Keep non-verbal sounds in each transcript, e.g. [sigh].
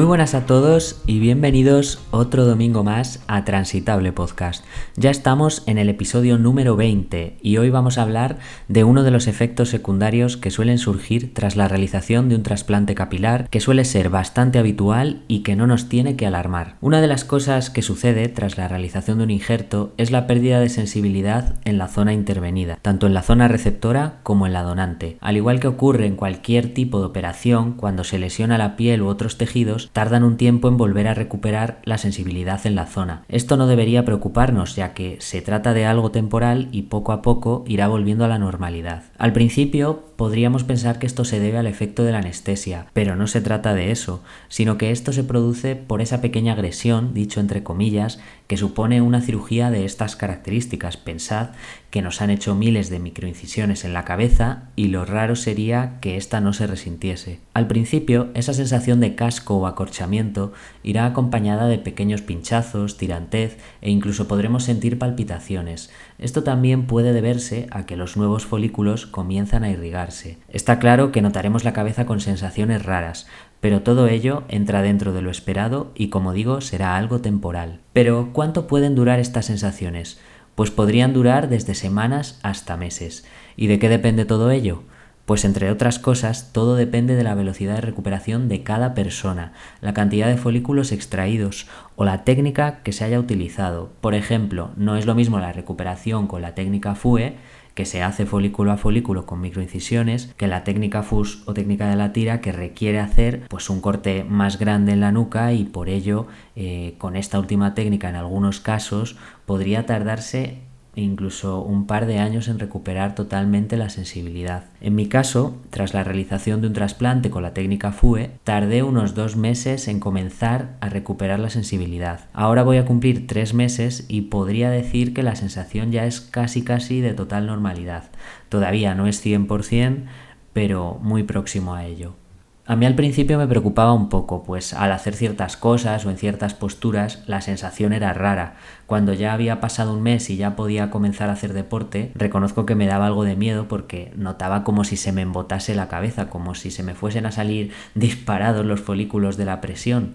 Muy buenas a todos y bienvenidos otro domingo más a Transitable Podcast. Ya estamos en el episodio número 20 y hoy vamos a hablar de uno de los efectos secundarios que suelen surgir tras la realización de un trasplante capilar que suele ser bastante habitual y que no nos tiene que alarmar. Una de las cosas que sucede tras la realización de un injerto es la pérdida de sensibilidad en la zona intervenida, tanto en la zona receptora como en la donante. Al igual que ocurre en cualquier tipo de operación cuando se lesiona la piel u otros tejidos, tardan un tiempo en volver a recuperar la sensibilidad en la zona. Esto no debería preocuparnos ya que se trata de algo temporal y poco a poco irá volviendo a la normalidad. Al principio podríamos pensar que esto se debe al efecto de la anestesia, pero no se trata de eso, sino que esto se produce por esa pequeña agresión, dicho entre comillas, que supone una cirugía de estas características. Pensad que nos han hecho miles de microincisiones en la cabeza y lo raro sería que ésta no se resintiese. Al principio, esa sensación de casco o acorchamiento irá acompañada de pequeños pinchazos, tirantez e incluso podremos sentir palpitaciones. Esto también puede deberse a que los nuevos folículos comienzan a irrigarse. Está claro que notaremos la cabeza con sensaciones raras, pero todo ello entra dentro de lo esperado y como digo será algo temporal. Pero ¿cuánto pueden durar estas sensaciones? Pues podrían durar desde semanas hasta meses. ¿Y de qué depende todo ello? Pues entre otras cosas, todo depende de la velocidad de recuperación de cada persona, la cantidad de folículos extraídos o la técnica que se haya utilizado. Por ejemplo, no es lo mismo la recuperación con la técnica FUE, que se hace folículo a folículo con microincisiones, que la técnica FUS o técnica de la tira que requiere hacer pues un corte más grande en la nuca y por ello eh, con esta última técnica en algunos casos podría tardarse incluso un par de años en recuperar totalmente la sensibilidad. En mi caso, tras la realización de un trasplante con la técnica FUE, tardé unos dos meses en comenzar a recuperar la sensibilidad. Ahora voy a cumplir tres meses y podría decir que la sensación ya es casi casi de total normalidad. Todavía no es 100%, pero muy próximo a ello. A mí al principio me preocupaba un poco, pues al hacer ciertas cosas o en ciertas posturas la sensación era rara. Cuando ya había pasado un mes y ya podía comenzar a hacer deporte, reconozco que me daba algo de miedo porque notaba como si se me embotase la cabeza, como si se me fuesen a salir [laughs] disparados los folículos de la presión.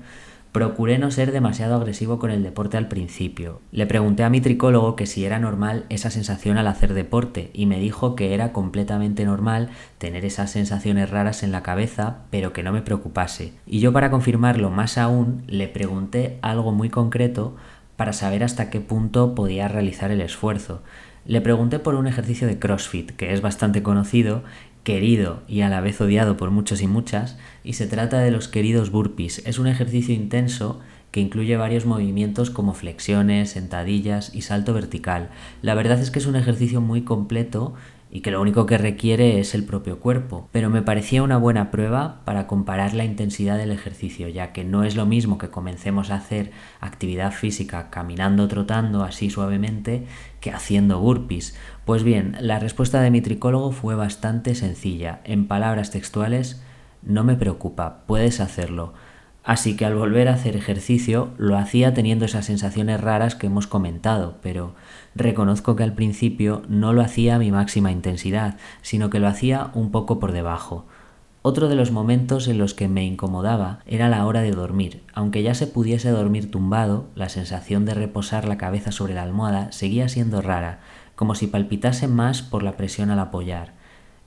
Procuré no ser demasiado agresivo con el deporte al principio. Le pregunté a mi tricólogo que si era normal esa sensación al hacer deporte y me dijo que era completamente normal tener esas sensaciones raras en la cabeza, pero que no me preocupase. Y yo para confirmarlo más aún le pregunté algo muy concreto para saber hasta qué punto podía realizar el esfuerzo. Le pregunté por un ejercicio de CrossFit, que es bastante conocido querido y a la vez odiado por muchos y muchas, y se trata de los queridos burpees. Es un ejercicio intenso que incluye varios movimientos como flexiones, sentadillas y salto vertical. La verdad es que es un ejercicio muy completo y que lo único que requiere es el propio cuerpo. Pero me parecía una buena prueba para comparar la intensidad del ejercicio, ya que no es lo mismo que comencemos a hacer actividad física caminando, trotando así suavemente, que haciendo burpees. Pues bien, la respuesta de mi tricólogo fue bastante sencilla. En palabras textuales, no me preocupa, puedes hacerlo. Así que al volver a hacer ejercicio lo hacía teniendo esas sensaciones raras que hemos comentado, pero reconozco que al principio no lo hacía a mi máxima intensidad, sino que lo hacía un poco por debajo. Otro de los momentos en los que me incomodaba era la hora de dormir. Aunque ya se pudiese dormir tumbado, la sensación de reposar la cabeza sobre la almohada seguía siendo rara, como si palpitase más por la presión al apoyar.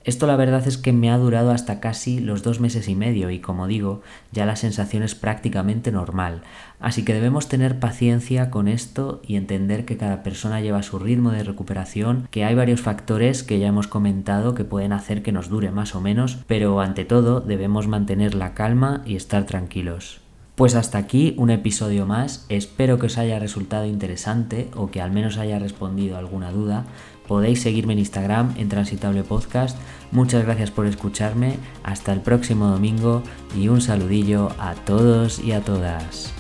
Esto la verdad es que me ha durado hasta casi los dos meses y medio y como digo, ya la sensación es prácticamente normal. Así que debemos tener paciencia con esto y entender que cada persona lleva su ritmo de recuperación, que hay varios factores que ya hemos comentado que pueden hacer que nos dure más o menos, pero ante todo debemos mantener la calma y estar tranquilos. Pues hasta aquí un episodio más, espero que os haya resultado interesante o que al menos haya respondido alguna duda. Podéis seguirme en Instagram en Transitable Podcast. Muchas gracias por escucharme. Hasta el próximo domingo y un saludillo a todos y a todas.